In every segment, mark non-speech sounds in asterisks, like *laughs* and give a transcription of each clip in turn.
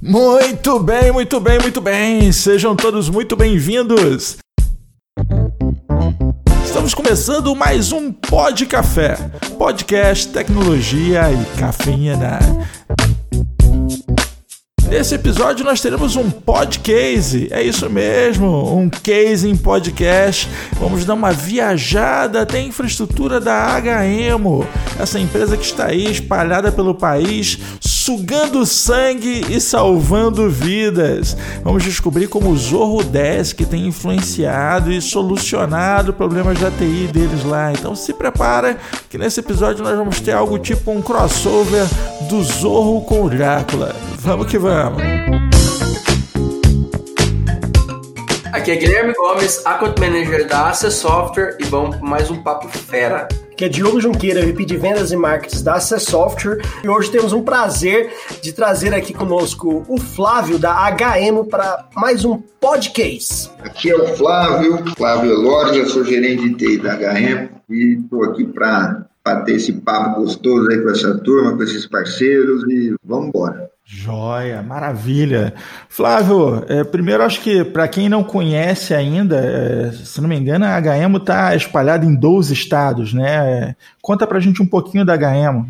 Muito bem, muito bem, muito bem. Sejam todos muito bem-vindos. Estamos começando mais um Pod Café, podcast, tecnologia e cafeína. Nesse episódio nós teremos um podcast, é isso mesmo, um case em podcast. Vamos dar uma viajada até a infraestrutura da HMO, essa empresa que está aí espalhada pelo país, sugando sangue e salvando vidas. Vamos descobrir como o Zorro Desk tem influenciado e solucionado problemas da TI deles lá. Então se prepara que nesse episódio nós vamos ter algo tipo um crossover do Zorro com o Drácula. Vamos que vamos! Aqui é Guilherme Gomes, Account Manager da Access Software e vamos para mais um papo fera. Aqui é Diogo Junqueira, VP de Vendas e Marketing da Access Software e hoje temos um prazer de trazer aqui conosco o Flávio da HM para mais um podcast. Aqui é o Flávio, Flávio eu sou gerente de TI da HM e estou aqui para bater esse papo gostoso aí com essa turma, com esses parceiros e vamos embora. Joia, maravilha. Flávio, é, primeiro acho que para quem não conhece ainda, é, se não me engano, a HM está espalhada em 12 estados, né? Conta para a gente um pouquinho da HM.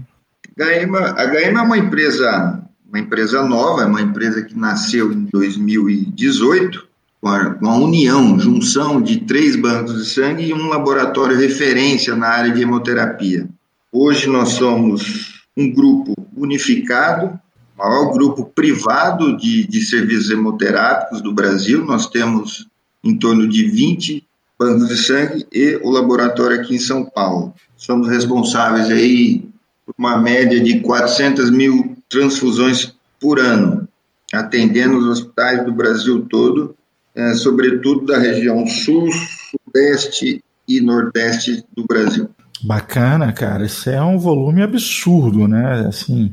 HM. A HM é uma empresa, uma empresa nova, é uma empresa que nasceu em 2018 com a, com a união, junção de três bancos de sangue e um laboratório referência na área de hemoterapia. Hoje nós somos um grupo unificado maior grupo privado de, de serviços hemoterápicos do Brasil. Nós temos em torno de 20 bancos de sangue e o laboratório aqui em São Paulo. Somos responsáveis aí por uma média de 400 mil transfusões por ano, atendendo os hospitais do Brasil todo, é, sobretudo da região sul, sudeste e nordeste do Brasil. Bacana, cara. Isso é um volume absurdo, né? Assim,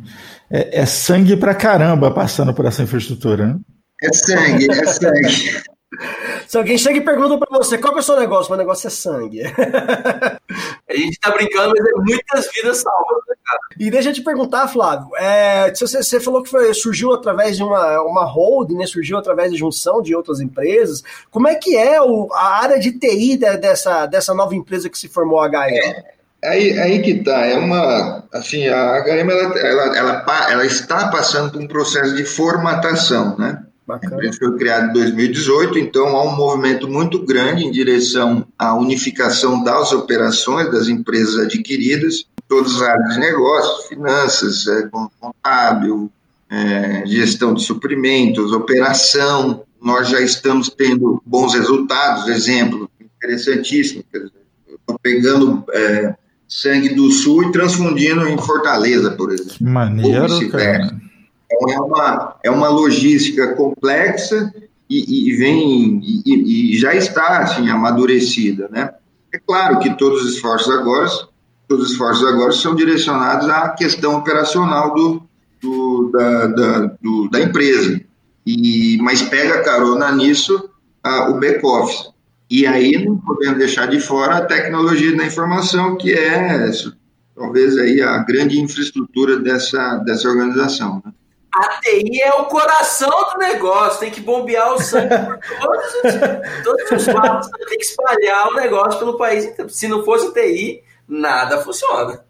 é, é sangue pra caramba passando por essa infraestrutura, né? É sangue, é sangue. *laughs* Se alguém chega e pergunta pra você qual é o seu negócio, meu negócio é sangue. *laughs* a gente tá brincando, mas é muitas vidas salvas, né, cara? E deixa eu te perguntar, Flávio, é, você, você, falou que foi, surgiu através de uma, uma holding, né? Surgiu através de junção de outras empresas. Como é que é o, a área de TI dessa, dessa nova empresa que se formou a HM? É. Aí, aí que tá, é uma, assim, a HM, ela, ela, ela, ela está passando por um processo de formatação, né? Bacana. A empresa foi criada em 2018, então há um movimento muito grande em direção à unificação das operações das empresas adquiridas, todas as áreas de negócios, finanças, é, contábil, é, gestão de suprimentos, operação. Nós já estamos tendo bons resultados, exemplo interessantíssimo. Estou pegando é, sangue do sul e transfundindo em Fortaleza, por exemplo. Que maneiro, cara. Então é uma, é uma logística complexa e, e vem e, e, já está assim amadurecida, né? É claro que todos os esforços agora, todos os esforços agora são direcionados à questão operacional do, do, da, da, do, da empresa. E, mas pega carona nisso a, o back-office. E aí não podemos deixar de fora a tecnologia da informação, que é talvez aí a grande infraestrutura dessa, dessa organização. Né? A TI é o coração do negócio, tem que bombear o sangue por todos os, todos os lados, tem que espalhar o negócio pelo país. Se não fosse TI, nada funciona.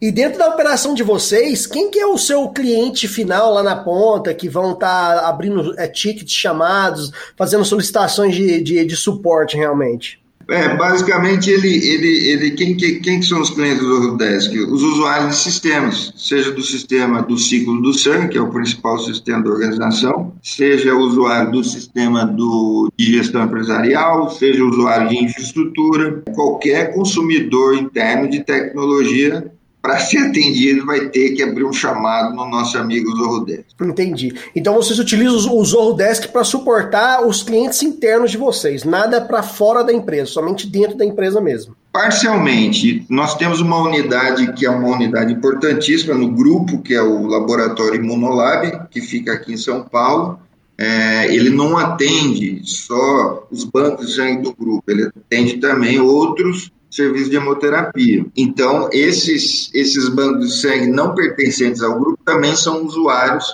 E dentro da operação de vocês, quem que é o seu cliente final lá na ponta, que vão estar tá abrindo é, tickets, chamados, fazendo solicitações de, de, de suporte realmente? É, basicamente, ele, ele, ele, quem, quem, quem são os clientes do Eurodesk? Os usuários de sistemas, seja do sistema do ciclo do sangue, que é o principal sistema da organização, seja o usuário do sistema do, de gestão empresarial, seja o usuário de infraestrutura, qualquer consumidor interno de tecnologia para ser atendido, vai ter que abrir um chamado no nosso amigo Zorrodesk. Entendi. Então vocês utilizam o Zorrodesk para suportar os clientes internos de vocês, nada para fora da empresa, somente dentro da empresa mesmo. Parcialmente. Nós temos uma unidade que é uma unidade importantíssima no grupo, que é o Laboratório Imunolab, que fica aqui em São Paulo. É, ele não atende só os bancos de sangue do grupo, ele atende também outros serviço de hemoterapia. Então, esses, esses bancos de sangue não pertencentes ao grupo também são usuários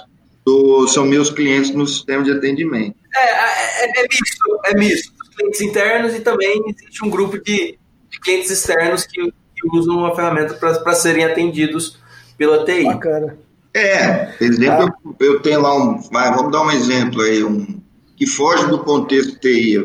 do, são meus clientes no sistema de atendimento. É, é, é misto, é misto. Clientes internos e também existe um grupo de, de clientes externos que, que, usam a ferramenta para serem atendidos pela TI. Bacana. É, exemplo, ah. eu, eu, tenho lá um. Vai, vamos dar um exemplo aí, um que foge do contexto TI.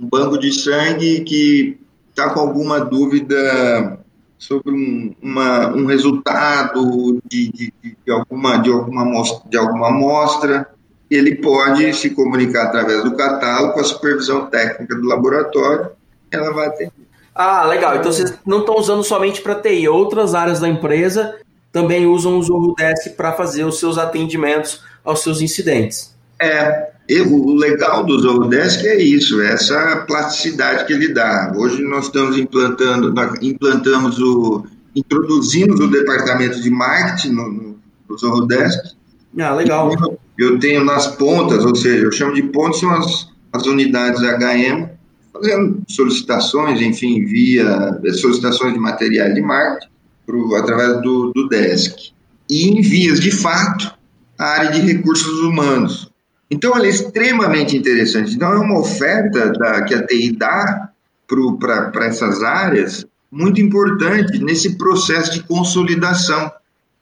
Um banco de sangue que está com alguma dúvida sobre um, uma, um resultado de, de, de, alguma, de, alguma amostra, de alguma amostra, ele pode se comunicar através do catálogo com a supervisão técnica do laboratório, ela vai atender. Ah, legal. Então vocês não estão usando somente para TI, outras áreas da empresa também usam o Zorro Desk para fazer os seus atendimentos aos seus incidentes. É, o legal do Zorodesk é isso, é essa plasticidade que ele dá. Hoje nós estamos implantando, nós implantamos o, introduzimos o departamento de marketing no, no, no. Ah, legal. Eu tenho nas pontas, ou seja, eu chamo de pontas, são as, as unidades HM, fazendo solicitações, enfim, via solicitações de materiais de marketing pro, através do, do desk. E em vias de fato, a área de recursos humanos. Então, ela é extremamente interessante. Então, é uma oferta da, que a TI dá para essas áreas muito importante nesse processo de consolidação.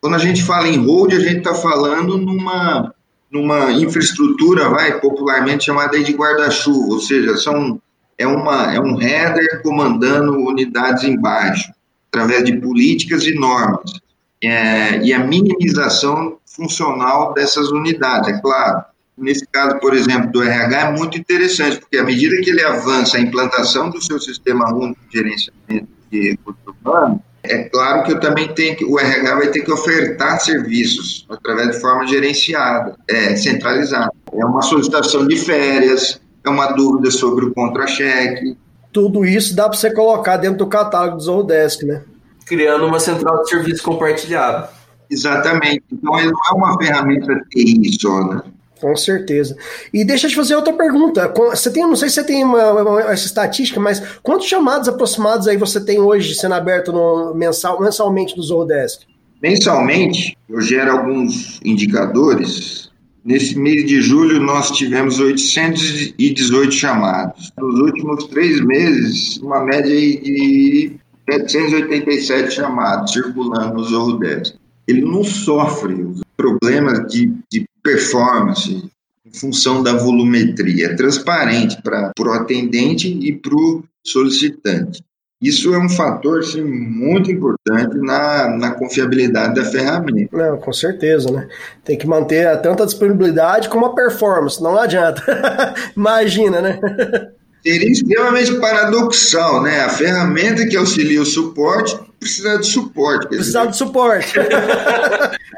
Quando a gente fala em hold, a gente está falando numa, numa infraestrutura, vai, popularmente chamada de guarda-chuva, ou seja, são, é, uma, é um header comandando unidades embaixo, através de políticas e normas. É, e a minimização funcional dessas unidades, é claro. Nesse caso, por exemplo, do RH, é muito interessante, porque à medida que ele avança a implantação do seu sistema único de gerenciamento de recursos humanos, é claro que eu também tenho que, o RH vai ter que ofertar serviços através de forma gerenciada, é, centralizada. É uma solicitação de férias, é uma dúvida sobre o contra-cheque. Tudo isso dá para você colocar dentro do catálogo do Zorodesk, né? Criando uma central de serviço compartilhado. Exatamente. Então, ele não é uma ferramenta TI só, né? Com certeza. E deixa eu te fazer outra pergunta. Você tem, não sei se você tem uma, uma, essa estatística, mas quantos chamados aproximados aí você tem hoje sendo aberto no, mensal, mensalmente no Zorodesk? Mensalmente, eu gero alguns indicadores. Nesse mês de julho, nós tivemos 818 chamados. Nos últimos três meses, uma média de 787 chamados circulando no Zorodesk. Ele não sofre problemas de, de performance em função da volumetria. Transparente para o atendente e para o solicitante. Isso é um fator sim, muito importante na, na confiabilidade da ferramenta. Não, com certeza, né? Tem que manter tanto a disponibilidade como a performance, não adianta. *laughs* Imagina, né? *laughs* Seria extremamente paradoxal, né? A ferramenta que auxilia o suporte precisa de suporte. Precisa de suporte.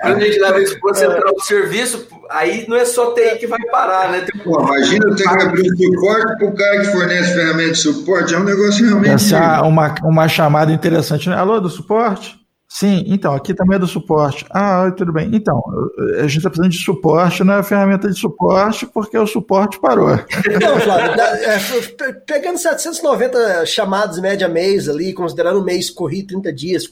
Quando *laughs* a gente leva isso para central de serviço, aí não é só TI que vai parar, né? Tem... Pô, imagina ter que abrir o suporte para o cara que fornece ferramenta de suporte, é um negócio realmente. Essa é uma, uma chamada interessante, né? Alô, do suporte? Sim, então, aqui também é do suporte. Ah, tudo bem. Então, a gente está precisando de suporte, não é ferramenta de suporte, porque o suporte parou. *laughs* Não, Flávio, é, pegando 790 chamadas média mês ali, considerando o mês corrido 30 dias,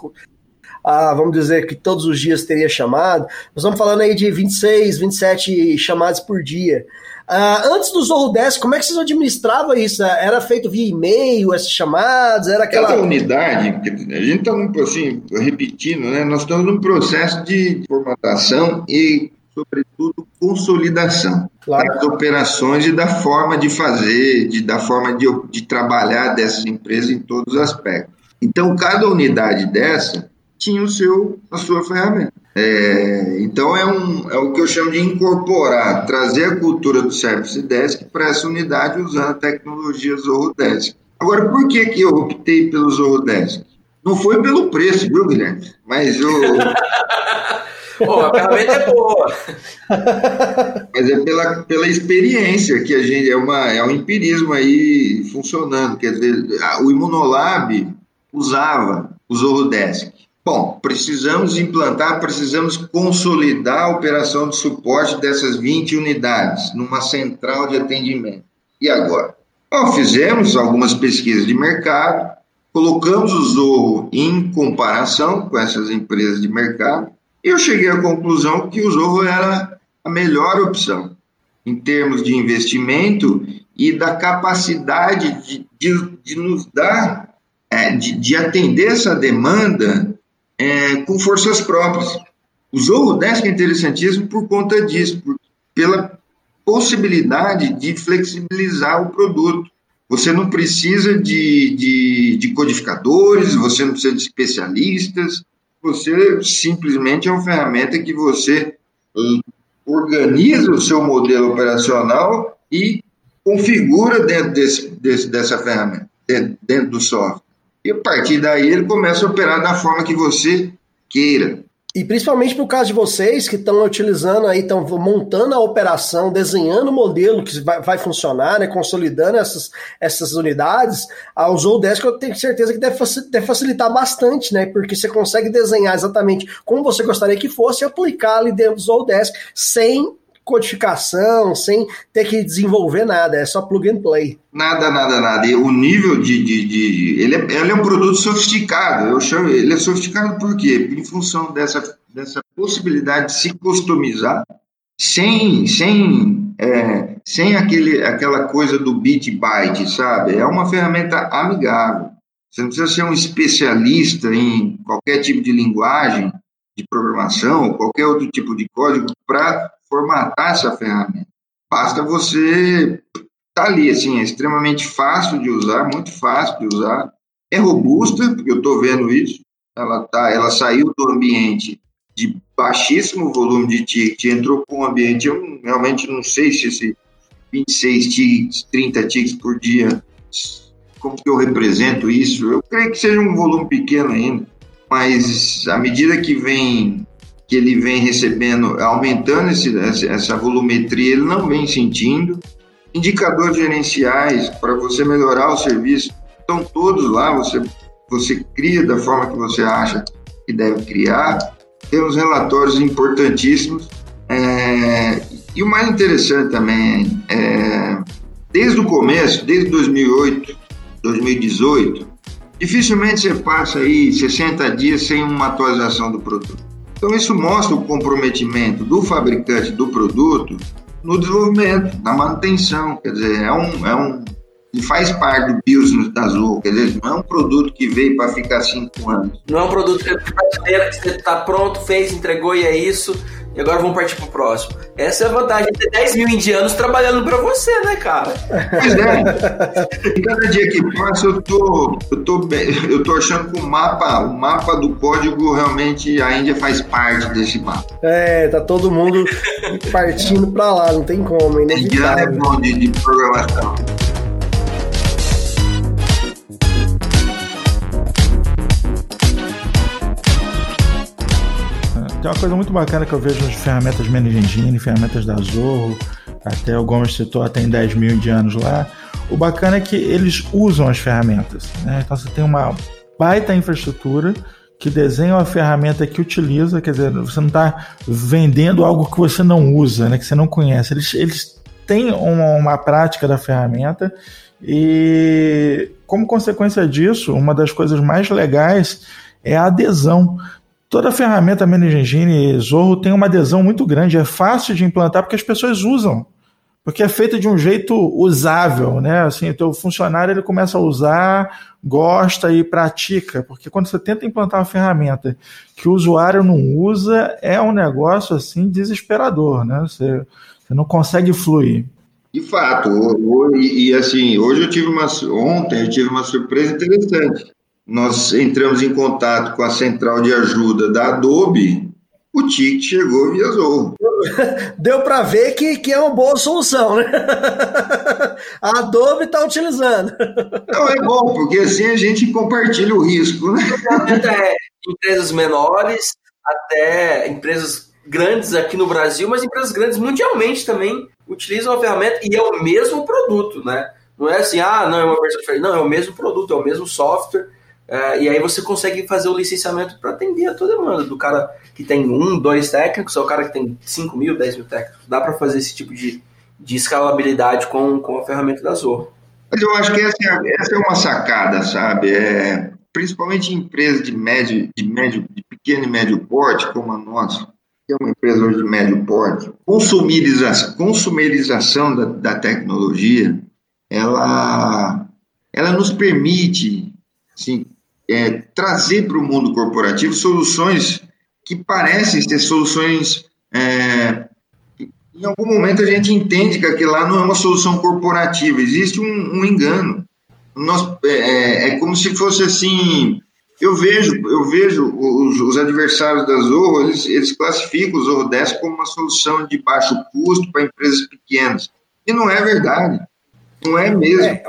ah, vamos dizer que todos os dias teria chamado, nós estamos falando aí de 26, 27 chamadas por dia. Uh, antes do Zorro 10, como é que vocês administravam isso? Era feito via e-mail, essas chamadas? Era aquela. Cada unidade, a gente está assim, repetindo, né? Nós estamos num processo de formatação e, sobretudo, consolidação claro. das operações e da forma de fazer, de, da forma de, de trabalhar dessas empresas em todos os aspectos. Então, cada unidade dessa tinha o seu, a sua ferramenta. É, então é, um, é o que eu chamo de incorporar, trazer a cultura do Service Desk para essa unidade usando a tecnologia Zorro Desk. Agora, por que, que eu optei pelo Zorro Desk? Não foi pelo preço, viu, Guilherme? Mas eu. *laughs* Pô, a ferramenta é boa. Mas é pela, pela experiência que a gente. É, uma, é um empirismo aí funcionando. Quer dizer, o Imunolab usava o Zorro Desk. Bom, precisamos implantar, precisamos consolidar a operação de suporte dessas 20 unidades numa central de atendimento. E agora? Bom, fizemos algumas pesquisas de mercado, colocamos o Zorro em comparação com essas empresas de mercado, e eu cheguei à conclusão que o Zorro era a melhor opção em termos de investimento e da capacidade de, de, de nos dar, é, de, de, atender essa demanda é, com forças próprias. O Zorro Desk é interessantíssimo por conta disso, por, pela possibilidade de flexibilizar o produto. Você não precisa de, de, de codificadores, você não precisa de especialistas, você simplesmente é uma ferramenta que você organiza o seu modelo operacional e configura dentro desse, desse, dessa ferramenta, dentro do software. E a partir daí ele começa a operar da forma que você queira. E principalmente por caso de vocês que estão utilizando aí, estão montando a operação, desenhando o modelo que vai, vai, funcionar, né, consolidando essas, essas unidades, a Zoldesk eu tenho certeza que deve, deve facilitar bastante, né? Porque você consegue desenhar exatamente como você gostaria que fosse e aplicar ali dentro do Zoldesk sem codificação, sem ter que desenvolver nada, é só plug and play. Nada, nada, nada. E o nível de. de, de ele, é, ele é um produto sofisticado. Eu chamo, ele é sofisticado por quê? Em função dessa, dessa possibilidade de se customizar sem, sem, é, sem aquele, aquela coisa do bit byte, sabe? É uma ferramenta amigável. Você não precisa ser um especialista em qualquer tipo de linguagem de programação, qualquer outro tipo de código para formatar essa ferramenta. Basta você tá ali, assim, é extremamente fácil de usar, muito fácil de usar. É robusta, porque eu estou vendo isso. Ela, tá, ela saiu do ambiente de baixíssimo volume de ticket, entrou para um ambiente, eu realmente não sei se esse 26 tickets, 30 tickets por dia, como que eu represento isso? Eu creio que seja um volume pequeno ainda, mas à medida que vem que ele vem recebendo, aumentando esse, essa volumetria, ele não vem sentindo. Indicadores gerenciais para você melhorar o serviço estão todos lá, você, você cria da forma que você acha que deve criar. Temos relatórios importantíssimos. É, e o mais interessante também, é, desde o começo, desde 2008, 2018, dificilmente você passa aí 60 dias sem uma atualização do produto. Então, isso mostra o comprometimento do fabricante do produto no desenvolvimento, na manutenção. Quer dizer, é um, é um ele faz parte do business da Azul, quer dizer, não é um produto que veio para ficar cinco anos. Não é um produto que você está pronto, fez, entregou e é isso. E agora vamos partir pro próximo. Essa é a vantagem de ter 10 mil indianos trabalhando para você, né, cara? Pois é. Cada dia que passa, eu tô, eu tô, eu tô achando que o mapa, o mapa do código realmente a Índia faz parte desse mapa. É, tá todo mundo partindo para lá, não tem como. Indiano é bom de, de programação. Tem uma coisa muito bacana que eu vejo nas ferramentas Manage Engine, ferramentas da Zorro, até o Gomes citou, tem 10 mil indianos lá. O bacana é que eles usam as ferramentas. Né? Então você tem uma baita infraestrutura que desenha uma ferramenta que utiliza, quer dizer, você não está vendendo algo que você não usa, né? que você não conhece. Eles, eles têm uma, uma prática da ferramenta e, como consequência disso, uma das coisas mais legais é a adesão toda a ferramenta Manage Engine Zorro tem uma adesão muito grande, é fácil de implantar porque as pessoas usam, porque é feito de um jeito usável, né? Assim, o teu funcionário ele começa a usar, gosta e pratica, porque quando você tenta implantar uma ferramenta que o usuário não usa, é um negócio assim desesperador, né? Você, você não consegue fluir. De fato, e, e assim, hoje eu tive uma ontem eu tive uma surpresa interessante nós entramos em contato com a central de ajuda da Adobe, o ticket chegou via Zorro. *laughs* Deu para ver que, que é uma boa solução, né? *laughs* A Adobe está utilizando. *laughs* Não, é bom, porque assim a gente compartilha o risco, né? É, empresas menores até empresas grandes aqui no Brasil, mas empresas grandes mundialmente também utilizam a ferramenta e é o mesmo produto, né? Não é assim, ah, não, é uma versão diferente. Não, é o mesmo produto, é o mesmo software é, e aí você consegue fazer o licenciamento para atender a tua demanda, do cara que tem um, dois técnicos, ou o cara que tem 5 mil, 10 mil técnicos. Dá para fazer esse tipo de, de escalabilidade com, com a ferramenta da Zorro. Mas eu acho que essa, é, essa é uma sacada, sabe? É, principalmente em empresas de médio, de médio, de pequeno e médio porte, como a nossa, que é uma empresa hoje de médio porte, consumerização, consumerização da, da tecnologia, ela, ela nos permite assim, é, trazer para o mundo corporativo soluções que parecem ser soluções. É, em algum momento a gente entende que aquilo lá não é uma solução corporativa, existe um, um engano. Nós, é, é, é como se fosse assim. Eu vejo, eu vejo os, os adversários da Zorro, eles, eles classificam o Zorro 10 como uma solução de baixo custo para empresas pequenas. E não é verdade. Não é mesmo. É,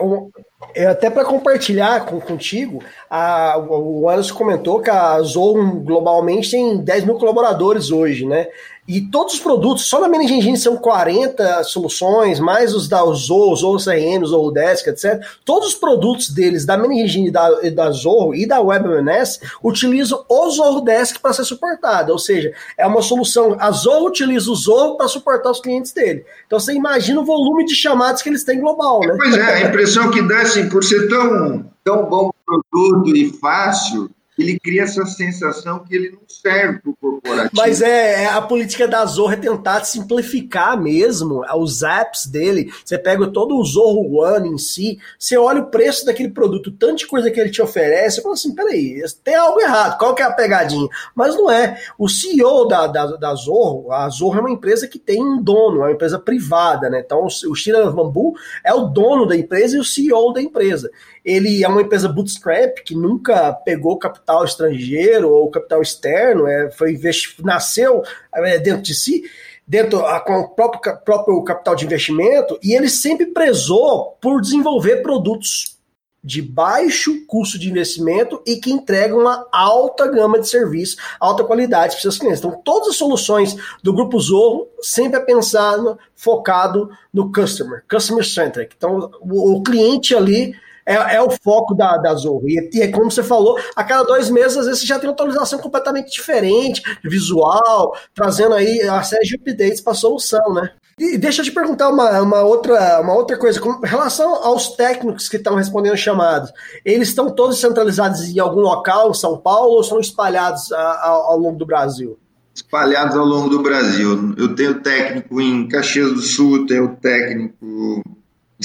é, até para compartilhar com, contigo, a, o Anderson comentou que a Zoom globalmente tem 10 mil colaboradores hoje, né? E todos os produtos, só na Managing são 40 soluções, mais os da Zorro, Zorro CRM, Zorro Desk, etc. Todos os produtos deles, da Managing da, da Zorro e da WebMNS, utilizam o Zorro Desk para ser suportado. Ou seja, é uma solução. A Zorro utiliza o Zorro para suportar os clientes dele. Então você imagina o volume de chamadas que eles têm global, né? Pois é, a impressão que dá, assim, por ser tão, tão bom produto e fácil, ele cria essa sensação que ele não serve para o corporativo. Mas é, é, a política da Zorro é tentar simplificar mesmo os apps dele. Você pega todo o Zorro One em si, você olha o preço daquele produto, tanta coisa que ele te oferece, você fala assim, peraí, tem algo errado, qual que é a pegadinha? Mas não é. O CEO da, da, da Zorro, a Zorro é uma empresa que tem um dono, é uma empresa privada, né? Então o Shira Bambu é o dono da empresa e o CEO da empresa. Ele é uma empresa bootstrap que nunca pegou capital estrangeiro ou capital externo, é, foi nasceu é, dentro de si, dentro a, com o próprio, próprio capital de investimento, e ele sempre prezou por desenvolver produtos de baixo custo de investimento e que entregam uma alta gama de serviço, alta qualidade para seus clientes. Então, todas as soluções do Grupo Zorro sempre é pensado, focado no customer, customer centric. Então, o, o cliente ali é, é o foco da, da Zorro. E, e como você falou, a cada dois meses, às vezes, você já tem uma atualização completamente diferente, visual, trazendo aí a série de updates para a solução, né? E deixa eu te perguntar uma, uma, outra, uma outra coisa. Com relação aos técnicos que estão respondendo chamadas, eles estão todos centralizados em algum local, em São Paulo, ou estão espalhados a, a, ao longo do Brasil? Espalhados ao longo do Brasil. Eu tenho técnico em Caxias do Sul, tenho técnico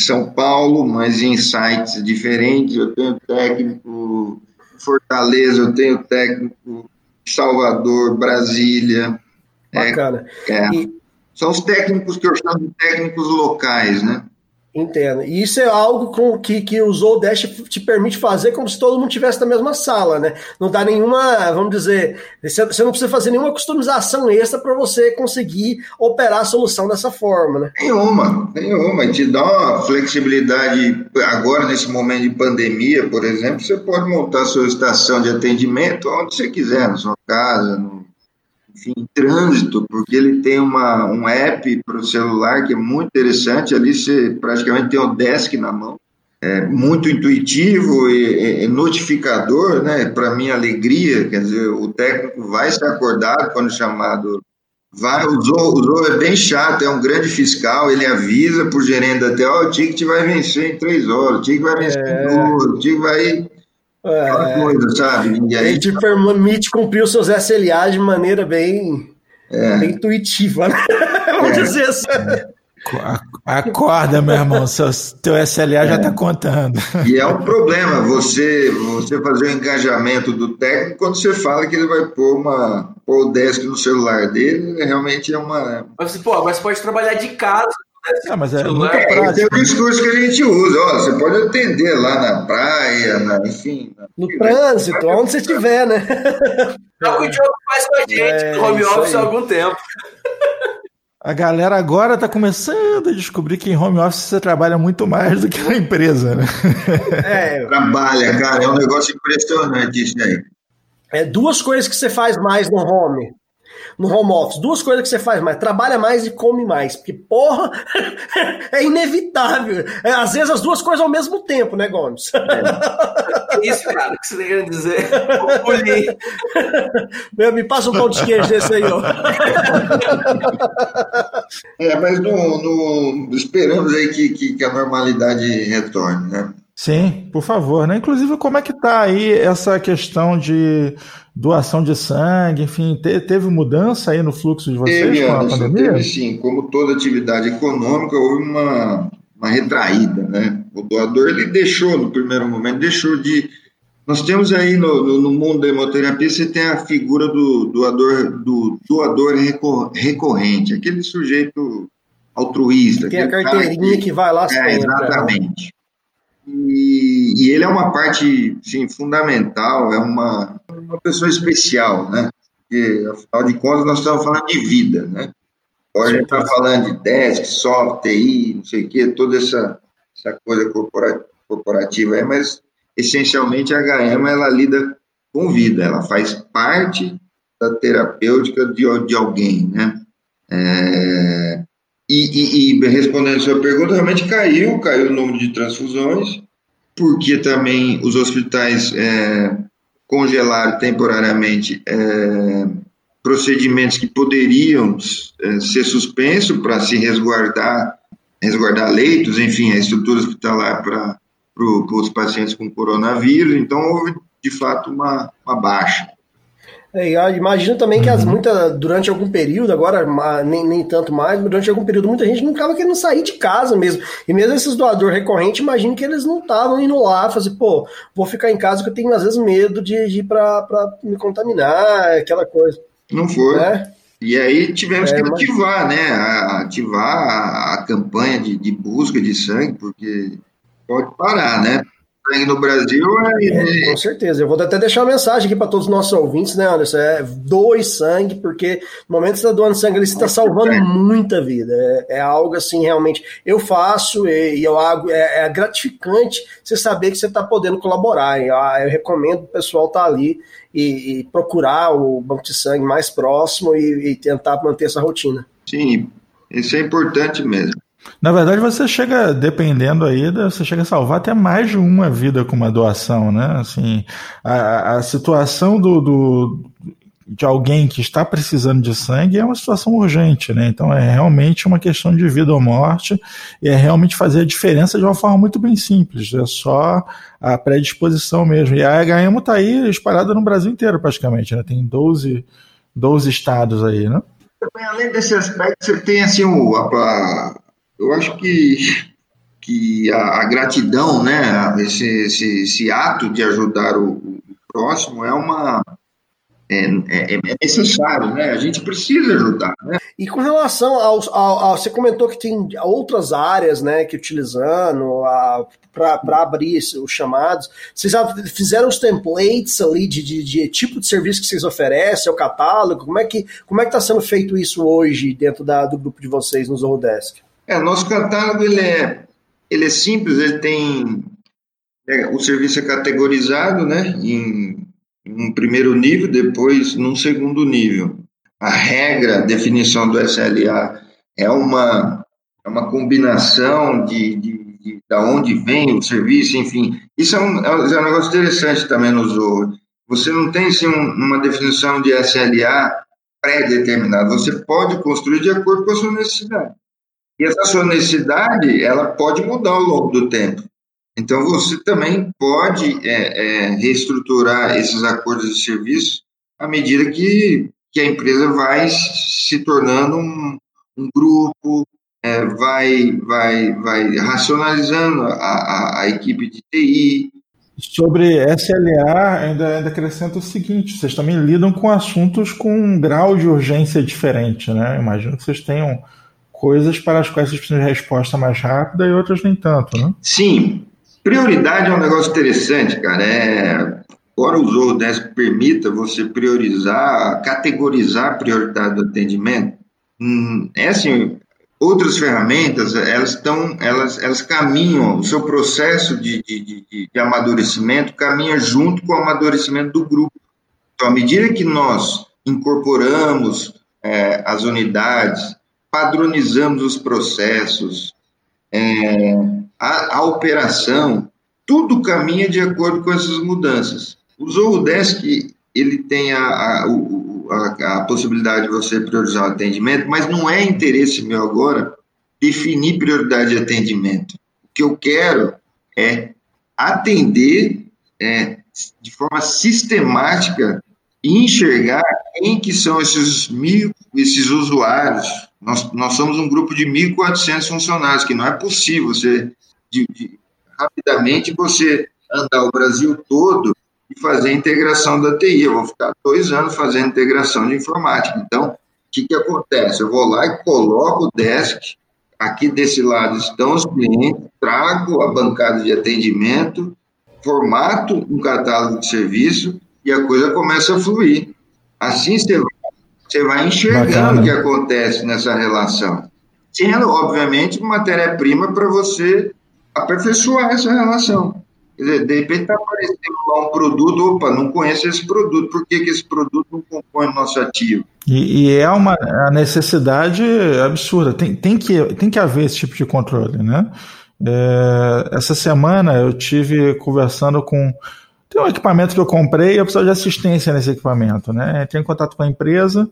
São Paulo, mas em sites diferentes. Eu tenho técnico Fortaleza, eu tenho técnico Salvador, Brasília. Bacana. É, é. E... São os técnicos que eu chamo de técnicos locais, né? Entendo. E isso é algo com, que, que o Zodash te permite fazer como se todo mundo estivesse na mesma sala, né? Não dá nenhuma, vamos dizer, você não precisa fazer nenhuma customização extra para você conseguir operar a solução dessa forma, né? Nenhuma, nenhuma. E te dá uma flexibilidade agora, nesse momento de pandemia, por exemplo, você pode montar sua estação de atendimento onde você quiser, na sua casa, no enfim, trânsito, porque ele tem uma, um app para o celular que é muito interessante. Ali você praticamente tem o desk na mão. É muito intuitivo e, e notificador, né? Para minha alegria, quer dizer, o técnico vai ser acordado quando chamado. Vai, o Zorro, é bem chato, é um grande fiscal, ele avisa por gerente até, ó, oh, o ticket vai vencer em três horas, o ticket vai vencer é. em duas, o ticket vai é, coisa, sabe? E aí, te permite cumprir os seus SLA de maneira bem, é. bem intuitiva, né? *laughs* Vamos é. dizer assim. Acorda, meu irmão, seu, teu SLA já está é. contando. E é um problema você, você fazer o engajamento do técnico quando você fala que ele vai pôr, uma, pôr o desk no celular dele, realmente é uma. Mas, pô, mas você pode trabalhar de casa, ah, mas é muito é, prático. É o discurso que a gente usa. Ó, você pode atender lá na praia, na, enfim. Na... No trânsito, onde você estiver, né? É o que o Diogo faz com a gente é, no home office há algum tempo. A galera agora está começando a descobrir que em home office você trabalha muito mais do que na empresa, né? É, trabalha, cara, é um negócio impressionante isso aí. É duas coisas que você faz mais no home no home office. Duas coisas que você faz mais: trabalha mais e come mais. Porque, porra, *laughs* é inevitável. É, às vezes as duas coisas ao mesmo tempo, né, Gomes? É. Isso, cara, que você tem que dizer. Meu, me passa um pão de queijo desse aí, ó. É, mas no, no, esperamos aí que, que, que a normalidade retorne, né? Sim, por favor. Né? Inclusive, como é que está aí essa questão de doação de sangue? Enfim, te, teve mudança aí no fluxo de vocês teve, com a Anderson, pandemia? Teve sim. Como toda atividade econômica, houve uma, uma retraída. Né? O doador ele deixou, no primeiro momento, deixou de... Nós temos aí no, no, no mundo da hemoterapia, você tem a figura do doador, do doador recorrente, aquele sujeito altruísta. Tem a carteirinha que, que vai lá é, sempre. Né? E, e, ele é uma parte sim, fundamental, é uma, uma pessoa especial, né? Porque, afinal de contas, nós estamos falando de vida, né? Hoje a gente está falando de desk, software, TI, não sei o quê, toda essa, essa coisa corporativa aí, mas essencialmente a HM ela lida com vida, ela faz parte da terapêutica de, de alguém, né? É, e, e, e, respondendo a sua pergunta, realmente caiu, caiu o número de transfusões, porque também os hospitais é, congelaram temporariamente é, procedimentos que poderiam é, ser suspensos para se resguardar, resguardar leitos, enfim, a estrutura hospitalar para os pacientes com coronavírus. Então, houve de fato uma, uma baixa. É, imagino também que as, uhum. muita, durante algum período, agora nem, nem tanto mais, durante algum período muita gente não estava querendo sair de casa mesmo. E mesmo esses doadores recorrentes, imagino que eles não estavam indo lá, fazer, pô, vou ficar em casa porque eu tenho às vezes medo de, de ir para me contaminar, aquela coisa. Não foi. Né? E aí tivemos é, que ativar, mas... né? Ativar a, a campanha de, de busca de sangue, porque pode parar, né? Sangue no Brasil é, é, Com certeza. Eu vou até deixar uma mensagem aqui para todos os nossos ouvintes, né, Anderson? É, doe sangue, porque no momento que você está doando sangue, ele está salvando é. muita vida. É, é, algo assim, realmente. Eu faço e, e eu é, é, gratificante você saber que você está podendo colaborar. Eu, ah, eu recomendo o pessoal estar tá ali e, e, procurar o banco de sangue mais próximo e, e tentar manter essa rotina. Sim, isso é importante mesmo. Na verdade, você chega, dependendo aí, você chega a salvar até mais de uma vida com uma doação, né? Assim, a, a situação do, do, de alguém que está precisando de sangue é uma situação urgente, né? Então é realmente uma questão de vida ou morte e é realmente fazer a diferença de uma forma muito bem simples, é só a predisposição mesmo. E a HM está aí espalhada no Brasil inteiro praticamente, né? Tem 12, 12 estados aí, né? Além desse aspecto, você tem assim o, a, eu acho que, que a, a gratidão, né, esse, esse, esse, ato de ajudar o, o próximo é uma é, é, é, necessário, né? A gente precisa ajudar, né? E com relação ao, ao, ao você comentou que tem outras áreas, né, que utilizando para abrir os chamados. Vocês já fizeram os templates ali de, de, de, tipo de serviço que vocês oferecem, o catálogo? Como é que como é que está sendo feito isso hoje dentro da, do grupo de vocês no Zorodesk? É, nosso catálogo ele é, ele é simples, ele tem é, o serviço é categorizado, né, em, em um primeiro nível, depois num segundo nível. A regra, a definição do SLA é uma é uma combinação de, de, de da onde vem o serviço, enfim. Isso é um, é um é negócio interessante também no Zoho. Você não tem assim, um, uma definição de SLA pré-determinada. Você pode construir de acordo com a sua necessidade. E essa sua ela pode mudar ao longo do tempo. Então, você também pode é, é, reestruturar esses acordos de serviço à medida que, que a empresa vai se tornando um, um grupo, é, vai, vai, vai racionalizando a, a, a, equipe de TI. Sobre SLA, ainda, ainda acrescenta o seguinte: vocês também lidam com assuntos com um grau de urgência diferente, né? Imagino que vocês tenham coisas para as quais vocês precisam de resposta mais rápida e outras nem tanto, né? Sim. Prioridade é um negócio interessante, cara. É, Agora o Zorodesk permita você priorizar, categorizar a prioridade do atendimento. Hum, é assim, outras ferramentas, elas estão, elas, elas caminham, o seu processo de, de, de, de amadurecimento caminha junto com o amadurecimento do grupo. Então, à medida que nós incorporamos é, as unidades, padronizamos os processos, é, a, a, operação, tudo caminha de acordo com essas mudanças. O Zorodesk, ele tem a, a, a, a possibilidade de você priorizar o atendimento, mas não é interesse meu agora definir prioridade de atendimento. O que eu quero é atender é, de forma sistemática e enxergar quem que são esses mil, esses usuários. Nós, nós somos um grupo de 1.400 funcionários, que não é possível você, de, de, rapidamente, você andar o Brasil todo e fazer a integração da TI. Eu vou ficar dois anos fazendo integração de informática. Então, o que, que acontece? Eu vou lá e coloco o desk, aqui desse lado estão os clientes, trago a bancada de atendimento, formato um catálogo de serviço e a coisa começa a fluir. Assim você, você vai enxergando Bacana. o que acontece nessa relação. Sendo, obviamente, matéria-prima para você aperfeiçoar essa relação. Quer dizer, de repente está aparecendo lá um produto, opa, não conheço esse produto, por que, que esse produto não compõe o nosso ativo? E, e, é uma a necessidade absurda, tem, tem, que, tem que haver esse tipo de controle, né? É, essa semana eu tive conversando com. Tem um equipamento que eu comprei e eu preciso de assistência nesse equipamento, né? Entrei em contato com a empresa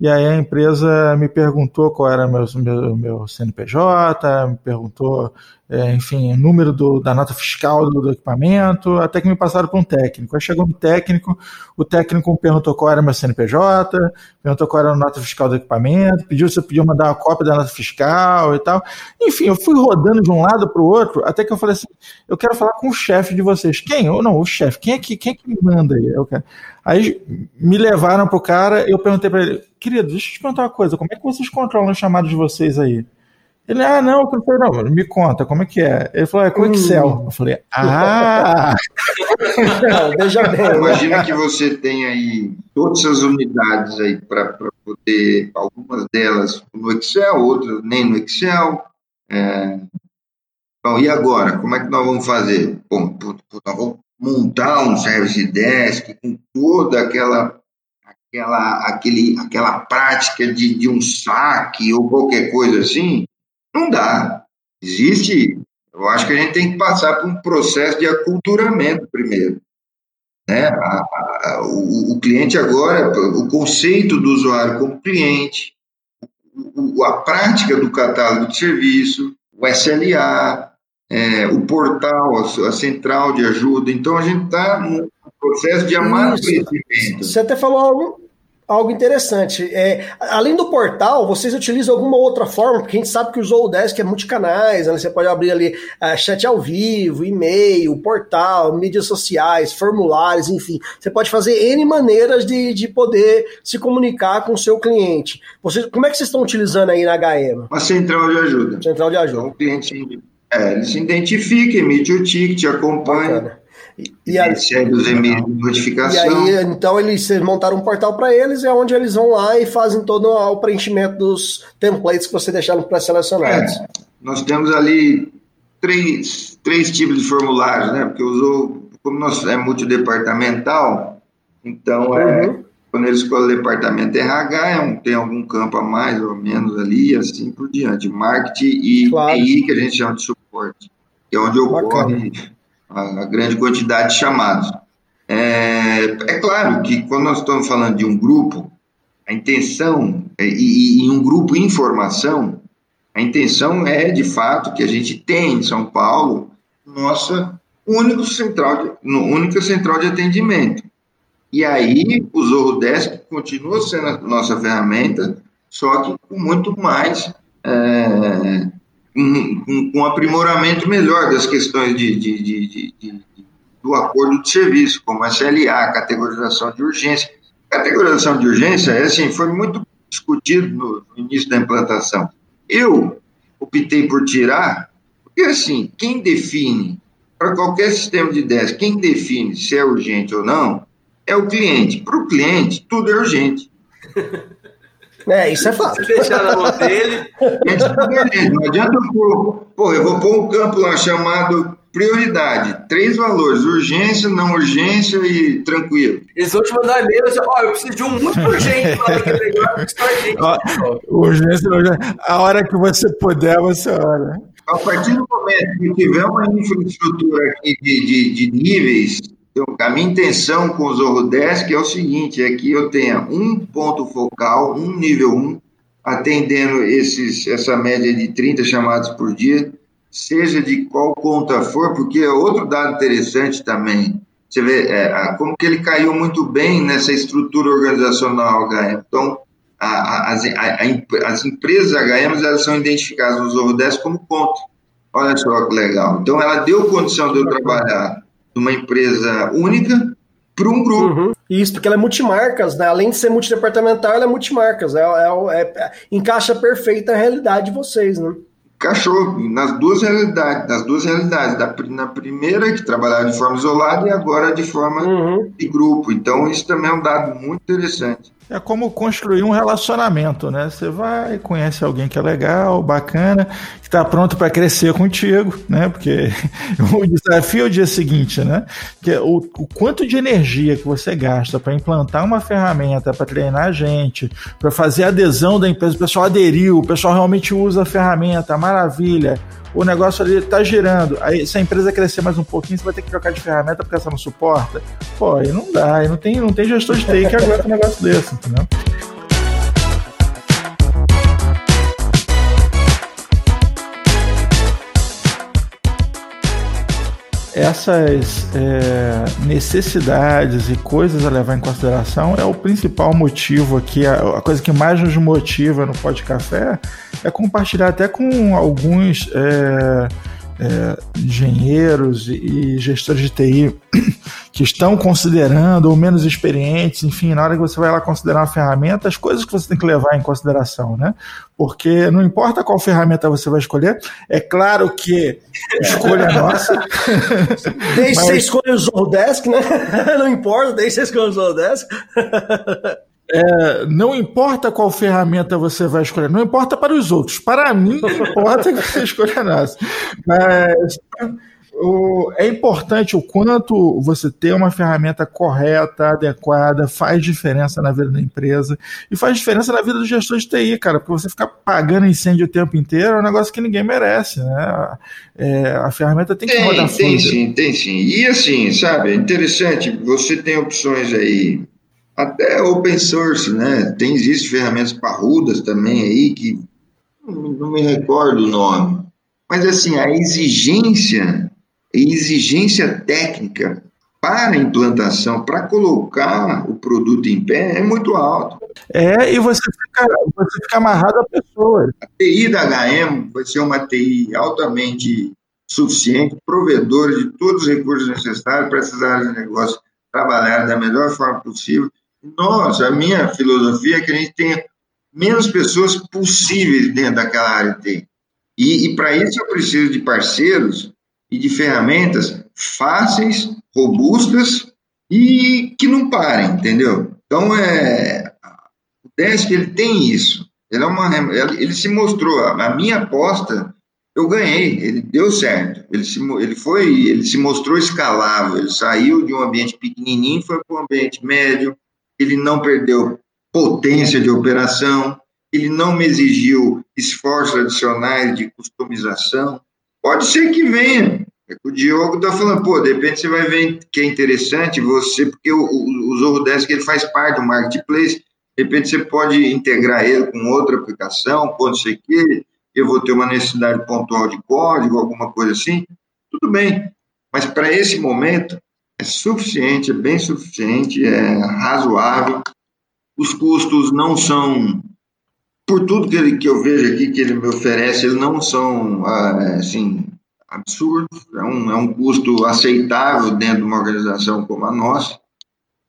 e aí a empresa me perguntou qual era meu, meu, meu CNPJ, me perguntou é, enfim, número do, da nota fiscal do, do, equipamento, até que me passaram para um técnico. Aí chegou no técnico, o técnico perguntou qual era meu CNPJ, perguntou qual era a nota fiscal do equipamento, pediu se eu podia mandar uma cópia da nota fiscal e tal. Enfim, eu fui rodando de um lado para o outro, até que eu falei assim: eu quero falar com o chefe de vocês. Quem? Ou não, o chefe. Quem é que, quem é que me manda aí? Eu quero. Aí me levaram para o cara, eu perguntei para ele: querido, deixa eu te perguntar uma coisa, como é que vocês controlam os chamados de vocês aí? Ele, ah, não, eu falei, não, me conta, como é que é? Ele falou, é com Excel. Hum. Eu falei, ah! *laughs* Veja bem. Imagina que você tem aí todas as unidades aí para poder, algumas delas no Excel, outras nem no Excel. É... Bom, e agora? Como é que nós vamos fazer? Bom, nós vamos montar um service desk com toda aquela aquela, aquele, aquela prática de, de um saque ou qualquer coisa assim, não dá. Existe. Eu acho que a gente tem que passar por um processo de aculturamento primeiro. Né? A, a, o, o, cliente agora, o conceito do usuário como cliente, o, a prática do catálogo de serviço, o SLA, é, o portal, a, a, central de ajuda. Então a gente está num processo de amadurecimento. Você até falou algo algo interessante. É, além do portal, vocês utilizam alguma outra forma? Porque a gente sabe que o Zoldesk é multicanais, né? você pode abrir ali uh, chat ao vivo, e-mail, portal, mídias sociais, formulários, enfim. Você pode fazer N maneiras de, de poder se comunicar com o seu cliente. Vocês, como é que vocês estão utilizando aí na HM? Uma central de ajuda. Central de ajuda. Então, o cliente é, ele se identifica, emite o ticket, acompanha. Bacana. E, aí, recebe os e-mails de notificação. E aí, então, eles montaram um portal para eles, é onde eles vão lá e fazem todo o preenchimento dos templates que você deixaram pré-selecionados. É, nós temos ali três, três tipos de formulários, né? Porque usou, como nós é multidepartamental, então é, uhum. quando eles escolhem o departamento RH, é um, tem algum campo a mais ou menos ali, assim por diante. Marketing e claro. TI, que a gente chama de suporte, que é onde ocorre a, grande quantidade de chamados. É, é, claro que quando nós estamos falando de um grupo, a intenção, é, e, e um grupo em formação, a intenção é, de fato, que a gente tem em São Paulo nossa único central de, única central de atendimento. E aí o Zorro Desk continua sendo a nossa ferramenta, só que com muito mais é, um, um, aprimoramento melhor das questões de, de, de, de, do acordo de serviço, como SLA, categorização de urgência. Categorização de urgência é assim, foi muito discutido no, no início da implantação. Eu optei por tirar, porque assim, quem define, para qualquer sistema de 10, quem define se é urgente ou não, é o cliente. Para o cliente, tudo é urgente. *laughs* É, isso é fato. Se deixar na mão dele. Não adianta eu pôr. Pô, eu vou pôr um campo lá chamado prioridade. Três valores: urgência, não urgência e tranquilo. Eles vão te mandar e-mail assim, ó, eu preciso de um muito urgente para que melhor Urgência, a hora que você puder, você olha. A partir do momento que tiver uma infraestrutura aqui de, de, de níveis então, a minha intenção com o Zorrodesk é o seguinte, é que eu tenha um ponto focal, um nível 1, atendendo esses, essa média de 30 chamados por dia, seja de qual conta for, porque é outro dado interessante também. Você vê é, como que ele caiu muito bem nessa estrutura organizacional, HM. Então, a, a, as, a, as empresas HM elas são identificadas no Zorro 10 como conta. Olha só que legal. Então, ela deu condição de eu trabalhar numa empresa única para um grupo. Uhum. Isso, porque ela é multimarcas, né? Além de ser multidepartamental, ela é multimarcas. É, é, é, encaixa perfeita a realidade de vocês, né? Encaixou nas duas realidades, nas duas realidades. Da, na primeira, que trabalhava de forma isolada, e agora de forma uhum. de grupo. Então, isso também é um dado muito interessante. É como construir um relacionamento, né? Você vai, conhece alguém que é legal, bacana, que está pronto para crescer contigo, né? Porque *laughs* o desafio é o dia seguinte, né? Que é o, o quanto de energia que você gasta para implantar uma ferramenta, para treinar a gente, para fazer adesão da empresa, o pessoal aderiu, o pessoal realmente usa a ferramenta, maravilha o negócio ali tá girando. Aí, se a empresa crescer mais um pouquinho, você vai ter que trocar de ferramenta porque essa não suporta. Pô, aí não dá, aí não tem, não tem gestor de TI que aguenta um negócio desse, entendeu? essas é, necessidades e coisas a levar em consideração é o principal motivo aqui, a, a coisa que mais nos motiva no Pod Café é compartilhar até com alguns é, é, engenheiros e, gestores de TI *coughs* que estão considerando ou menos experientes, enfim, na hora que você vai lá considerar uma ferramenta, as coisas que você tem que levar em consideração, né? Porque não importa qual ferramenta você vai escolher, é claro que escolha nossa. Desde mas... você escolha o Zordesk, né? *laughs* Não importa, desde você escolha o Zordesk. É, não importa qual ferramenta você vai escolher, não importa para os outros. Para mim, importa *laughs* que você escolha a nossa. Mas o, é importante o quanto você ter uma ferramenta correta, adequada, faz diferença na vida da empresa e faz diferença na vida do gestor de TI, cara, porque você ficar pagando incêndio o tempo inteiro é um negócio que ninguém merece, né? É, a ferramenta tem que tem, rodar Tem sim, tem sim. E assim, sabe, é interessante, você tem opções aí até open source, né? Tem, existe ferramentas parrudas também aí que não me recordo o nome. Mas assim, a exigência, a exigência técnica para a implantação, para colocar o produto em pé, é muito alto. É, e você fica, você fica amarrado a pessoas. A TI da HM vai ser uma TI altamente suficiente, provedora de todos os recursos necessários para essas áreas de negócio trabalhar da melhor forma possível nós, a minha filosofia é que a gente tenha menos pessoas possíveis dentro daquela área de TI. E, e para isso eu preciso de parceiros e de ferramentas fáceis, robustas e que não parem, entendeu? Então, é, o Desk ele tem isso. Ele, é uma, ele se mostrou, a minha aposta, eu ganhei, ele deu certo. Ele se, ele foi, ele se mostrou escalável, ele saiu de um ambiente pequenininho, foi para um ambiente médio, ele não perdeu potência de operação, ele não me exigiu esforços adicionais de customização. Pode ser que venha. É o Diogo está falando, pô, de repente você vai ver que é interessante você, porque o, o, o Zorro Desk ele faz parte do marketplace, de repente você pode integrar ele com outra aplicação, pode ser que eu vou ter uma necessidade pontual de código, alguma coisa assim, tudo bem. Mas para esse momento, é suficiente, é bem suficiente, é razoável. Os custos não são, por tudo que, ele, que eu vejo aqui que ele me oferece, eles não são ah, assim absurdos. É um, é um custo aceitável dentro de uma organização como a nossa.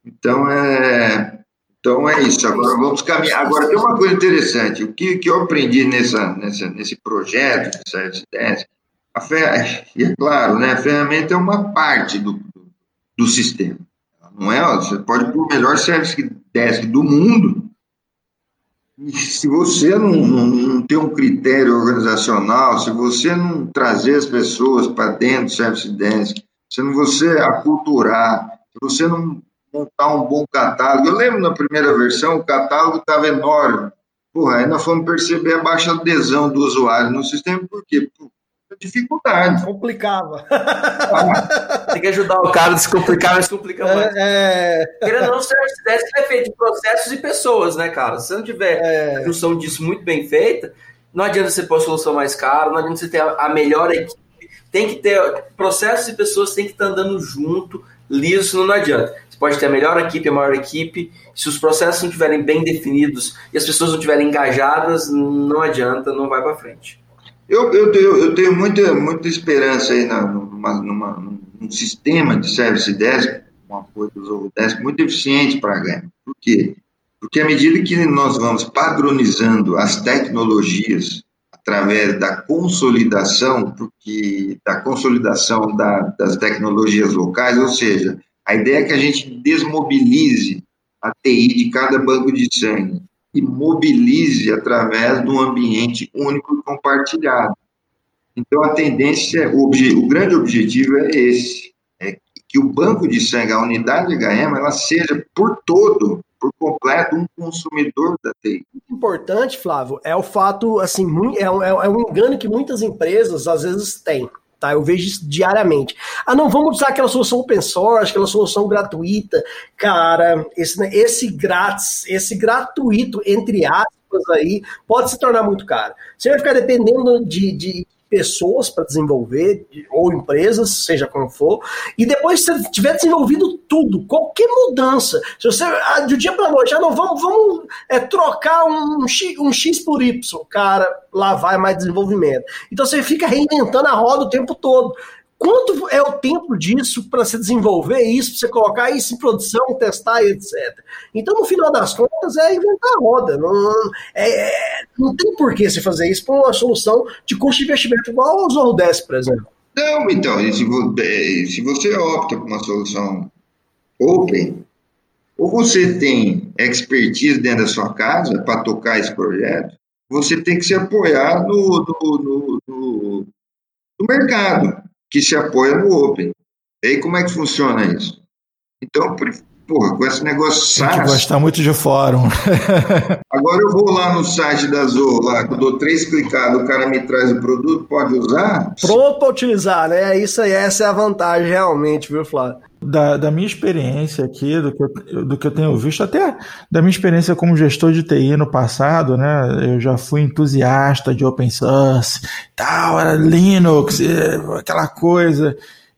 Então é, então é isso. Agora vamos caminhar. Agora tem uma coisa interessante. O que, que eu aprendi nessa, nessa, nesse projeto, nessa ideia, a fer... e é claro, né, a ferramenta é uma parte do, do sistema. Não é? Você pode pôr o melhor service desk do mundo. E se você não, não, não tem um critério organizacional, se você não trazer as pessoas para dentro do service desk, se não você aculturar, se você não montar um bom catálogo. Eu lembro na primeira versão, o catálogo estava enorme. Porra, aí nós fomos perceber a baixa adesão do usuário no sistema, por quê? Dificuldade. Complicava. *laughs* Tem que ajudar o cara a se complicar, mas complica é, muito. É... Querendo ou não, Desk é feito de processos e pessoas, né, cara? Se você não tiver é... a junção disso muito bem feita, Não adianta você pôr a solução mais cara, não adianta você ter a melhor equipe. Tem que ter processos e pessoas têm que estar andando junto, liso, senão não adianta. Você pode ter a melhor equipe, a maior equipe. Se os processos não estiverem bem definidos e as pessoas não estiverem engajadas, não adianta, não vai para frente. Eu, eu, tenho, eu tenho muita, muita esperança aí na, numa, numa, num sistema de Service Desk, com apoio do Zohodesk, muito eficiente para a ganhar. Por quê? Porque à medida que nós vamos padronizando as tecnologias através da consolidação, porque da consolidação da, das tecnologias locais, ou seja, a ideia é que a gente desmobilize a TI de cada banco de sangue e mobilize através de um ambiente único e compartilhado. Então, a tendência, o, o grande objetivo é esse, é que o banco de sangue, a unidade HM, ela seja por todo por completo um consumidor da TI. Importante, Flávio, é o fato, assim, é um, é um engano que muitas empresas às vezes têm. Tá, eu vejo isso diariamente. Ah, não, vamos usar aquela solução open source, aquela solução gratuita. Cara, esse, né, esse grátis, esse gratuito, entre aspas, aí, pode se tornar muito caro. Você vai ficar dependendo de, de pessoas para desenvolver, ou empresas, seja como for, e depois se você tiver desenvolvido tudo, qualquer mudança, se você, ah, do dia para noite, ah, não, vamos, vamos é, trocar um, X, um X por Y, cara, lá vai mais desenvolvimento. Então você fica reinventando a roda o tempo todo. Quanto é o tempo disso para você desenvolver isso, para você colocar isso em produção, testar etc. Então, no final das contas, é inventar a roda. Não, é, não tem por que você fazer isso para uma solução de custo de investimento igual ao Zorro 10, por exemplo. Não, então, se, se você opta por uma solução open, ou você tem expertise dentro da sua casa para tocar esse projeto, você tem que se apoiar no, no, no, no mercado que se apoia no Open. E aí como é que funciona isso? Então, porra, com esse negócio SaaS... Tem que gostar muito de fórum. *laughs* agora eu vou lá no site da Zoho, lá, eu dou três clicados, o cara me traz o produto, pode usar? Pronto para utilizar, né? Isso aí, essa é a vantagem realmente, viu, Flávio? Da, da minha experiência aqui, do que, eu, do que eu tenho visto, até da minha experiência como gestor de TI no passado, né? Eu já fui entusiasta de open source, tal, era Linux, aquela coisa.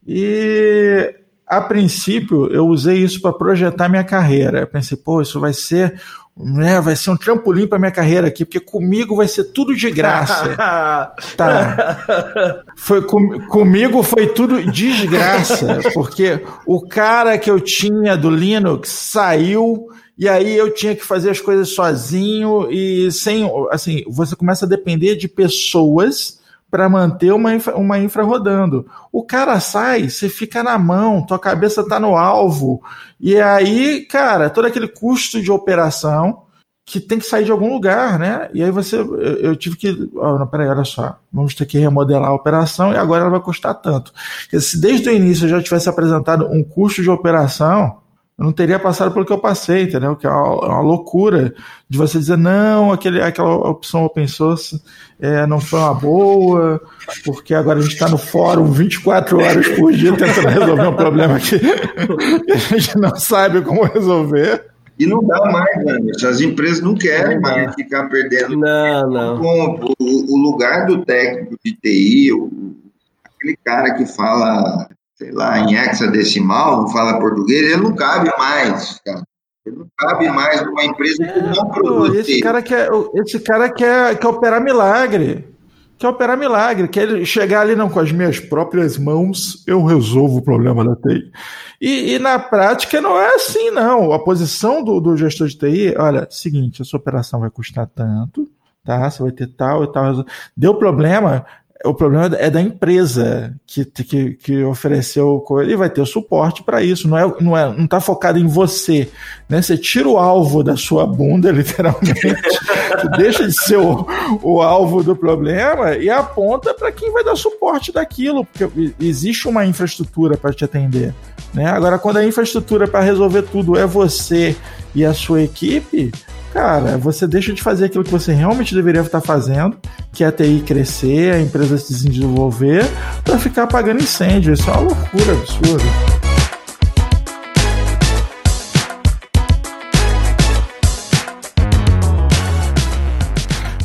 E a princípio eu usei isso para projetar minha carreira. Eu pensei, pô, isso vai ser né, vai ser um trampolim para minha carreira aqui, porque comigo vai ser tudo de graça. *laughs* tá. Foi com, comigo foi tudo desgraça, porque o cara que eu tinha do Linux saiu e aí eu tinha que fazer as coisas sozinho e sem, assim, você começa a depender de pessoas para manter uma infra, uma infra rodando. O cara sai, você fica na mão, tua cabeça tá no alvo. E aí, cara, todo aquele custo de operação que tem que sair de algum lugar, né? E aí você, eu, eu tive que, oh, não, peraí, olha só, vamos ter que remodelar a operação e agora ela vai custar tanto. Se desde o início eu já tivesse apresentado um custo de operação, eu não teria passado pelo que eu passei, entendeu? Que é uma, é uma loucura de você dizer, não, aquele, aquela opção open source é, não foi uma boa, porque agora a gente está no fórum 24 horas por dia tentando resolver um problema que, que *laughs* a gente não sabe como resolver. E não dá mais, né? As empresas não querem não mais ficar perdendo. Não, não. O, o, lugar do técnico de TI, o, aquele cara que fala sei lá, em hexadecimal, não fala português, ele não cabe mais, cara. Ele não cabe mais numa empresa que não produz. Esse cara quer, esse cara quer, quer operar milagre. Quer operar milagre. Quer chegar ali, não, com as minhas próprias mãos, eu resolvo o problema da TI. E, e na prática não é assim, não. A posição do, do gestor de TI, olha, seguinte, a sua operação vai custar tanto, tá? Você vai ter tal e tal. Deu problema, o problema é da empresa que, que, que ofereceu e vai ter o suporte para isso. Não é, não é, não está focado em você, né? Você tira o alvo da sua bunda, *laughs* literalmente, deixa de ser o, o alvo do problema e aponta para quem vai dar suporte daquilo, porque existe uma infraestrutura para te atender, né? Agora, quando a infraestrutura para resolver tudo é você e a sua equipe, cara, você deixa de fazer aquilo que você realmente deveria estar fazendo, que é a TI crescer, a empresa se desenvolver, para ficar apagando incêndio. Isso é uma loucura absurda.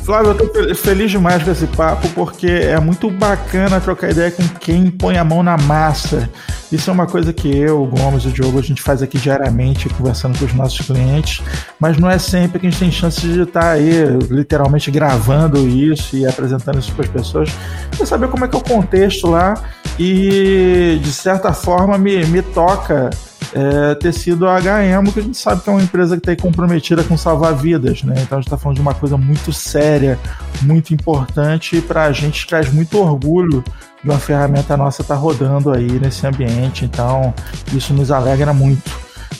Flávio, eu tô feliz demais com esse papo porque é muito bacana trocar ideia com quem põe a mão na massa. Isso é uma coisa que eu, o Gomes e o Diogo, a gente faz aqui diariamente, conversando com os nossos clientes, mas não é sempre que a gente tem chance de estar aí, literalmente gravando isso e apresentando isso para as pessoas, para saber como é que é o contexto lá e, de certa forma, me, me toca é, ter sido a HM, que a gente sabe que é uma empresa que está comprometida com salvar vidas, né? Então a gente está falando de uma coisa muito séria, muito importante e para a gente traz muito orgulho de uma ferramenta nossa estar tá rodando aí nesse ambiente. Então isso nos alegra muito.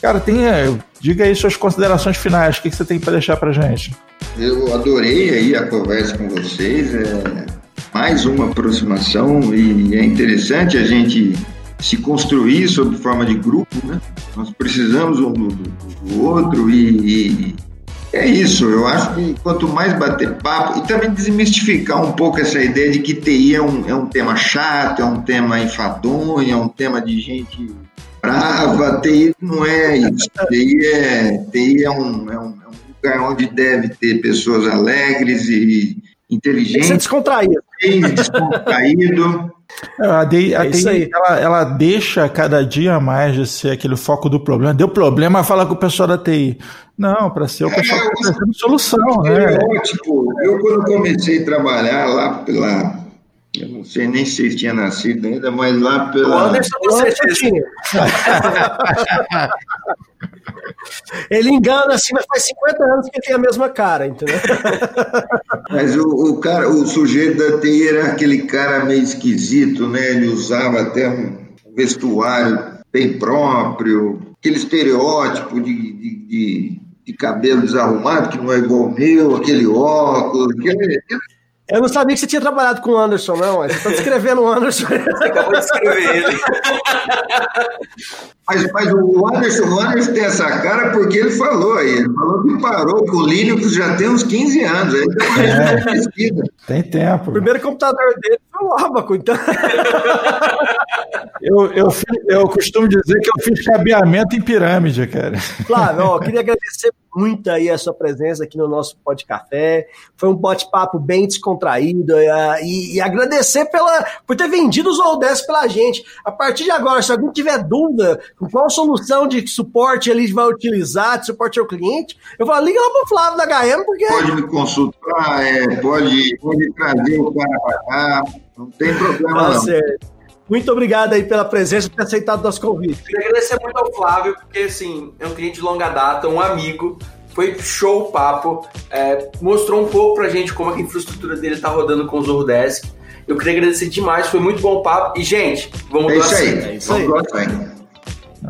Cara, tem, é, diga aí suas considerações finais. O que, que você tem para deixar para gente? Eu adorei aí a conversa com vocês. É mais uma aproximação e é interessante a gente se construir sob forma de grupo, né? Nós precisamos um do, do outro e, e, é isso. Eu acho que quanto mais bater papo e também desmistificar um pouco essa ideia de que TI é um, é um tema chato, é um tema enfadonho, é um tema de gente brava. TI não é isso. TI é, TI é, um, é, um, é um lugar onde deve ter pessoas alegres e inteligentes. Tem que ser descontraído. Descontraído. É, a DI, a é ela, ela, deixa cada dia mais de ser aquele foco do problema. Deu problema, fala com o pessoal da TI. Não, para ser o pessoal é, que está solução. Né? Tipo, eu quando comecei a trabalhar lá pela. Eu não sei nem se tinha nascido ainda, mas lá pela. O Anderson, você tinha. *laughs* *laughs* Ele engana assim, mas faz 50 anos que ele tem a mesma cara, entendeu? *laughs* Mas o, o cara, o sujeito da TI era aquele cara meio esquisito, né? Ele usava até um vestuário bem próprio, aquele estereótipo de, de, de, de cabelo desarrumado, que não é igual ao meu, aquele óculos, aquele, eu não sabia que você tinha trabalhado com o Anderson, não. Você está descrevendo o Anderson. *laughs* Você acabou de descrever ele. Mas, mas o, Anderson, o Anderson tem essa cara porque ele falou aí. Ele falou que parou com o Linux já tem uns 15 anos. Aí tem, é, tem tempo. O primeiro computador dele foi o Abaco, então. Eu, eu, eu costumo dizer que eu fiz cabeamento em pirâmide, cara. Claro, ó, queria agradecer muito aí a sua presença aqui no nosso Pod Café. Foi um bate-papo bem descontraído uh, e, e, agradecer pela, por ter vendido os Oldes pela gente. A partir de agora, se alguém tiver dúvida com qual solução de suporte ele vai utilizar, de suporte ao cliente, eu falo, liga lá pro Flávio da HM, porque... Pode me consultar, é, pode, pode trazer o cara para cá, não tem problema tá não. Certo. Muito obrigado aí pela presença por ter aceitado o nosso convite. Queria agradecer muito ao Flávio, porque assim, é um cliente de longa data, um amigo. Foi show o papo. É, mostrou um pouco pra gente como a infraestrutura dele tá rodando com o Zordesk. Eu queria agradecer demais, foi muito bom o papo. E, gente, vamos é isso aí. É isso aí. Vamos aí.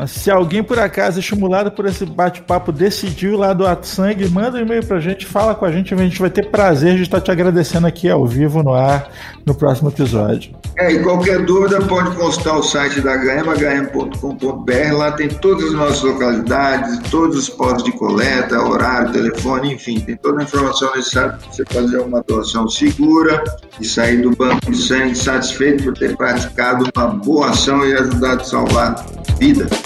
Se alguém por acaso estimulado por esse bate-papo decidiu lá doar sangue, manda um e-mail pra gente, fala com a gente, a gente vai ter prazer de estar te agradecendo aqui ao vivo no ar no próximo episódio. É, e qualquer dúvida pode consultar o site da HM, hm.com.br, lá tem todas as nossas localidades, todos os postos de coleta, horário, telefone, enfim, tem toda a informação necessária para você fazer uma doação segura e sair do banco de sangue satisfeito por ter praticado uma boa ação e ajudado a salvar vidas.